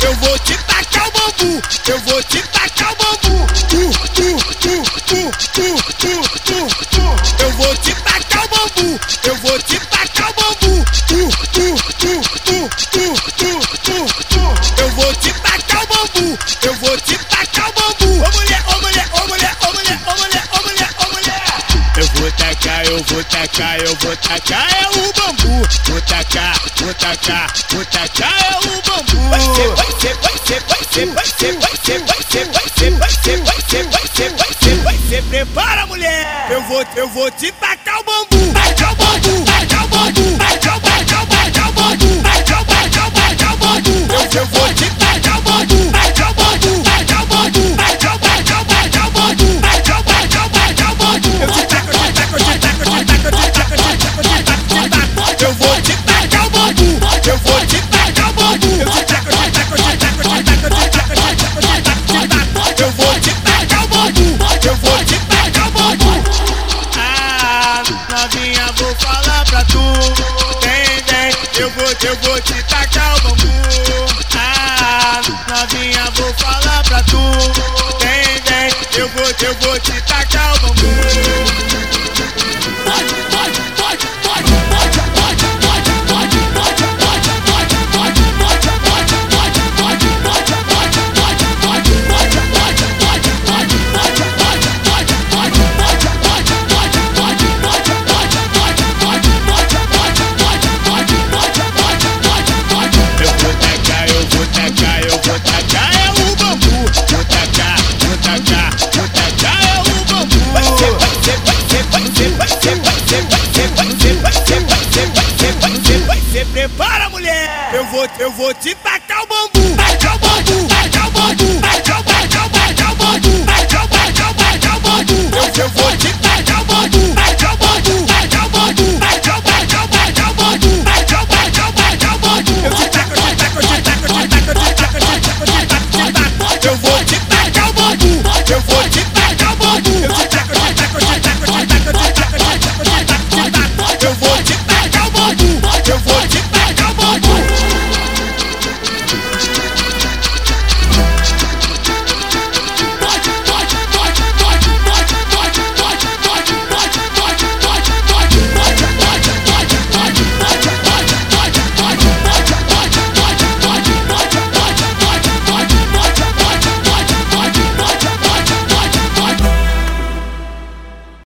Eu vou te tacar o bambu, eu vou te tacar o bambu. Tu, tu, tu, tu, tu, tu, tu, tu. Eu vou te tacar o bambu, eu vou te tacar o bambu. Tu, tu, tu, tu, tu, tu, tu, tu. Eu vou te tacar o bambu, eu tacar, eu vou tacar, eu vou tacar é o bambu. Vou tacar, vou tacar, vou tacar é o bambu. Vai ser, vai ser, vai ser, vai ser, vai ser, vai ser, vai ser, vai ser, vai ser, vai ser, vai ser, vai ser, vai ser. Prepara, mulher. Eu vou, eu vou te tacar o bambu. Tacar o bambu, eu vou, eu vou te tacar o bambu. Ah, novinha, vou falar pra tu. Vem, vem, eu vou, eu vou te vou, eu vou te tacar o bambu.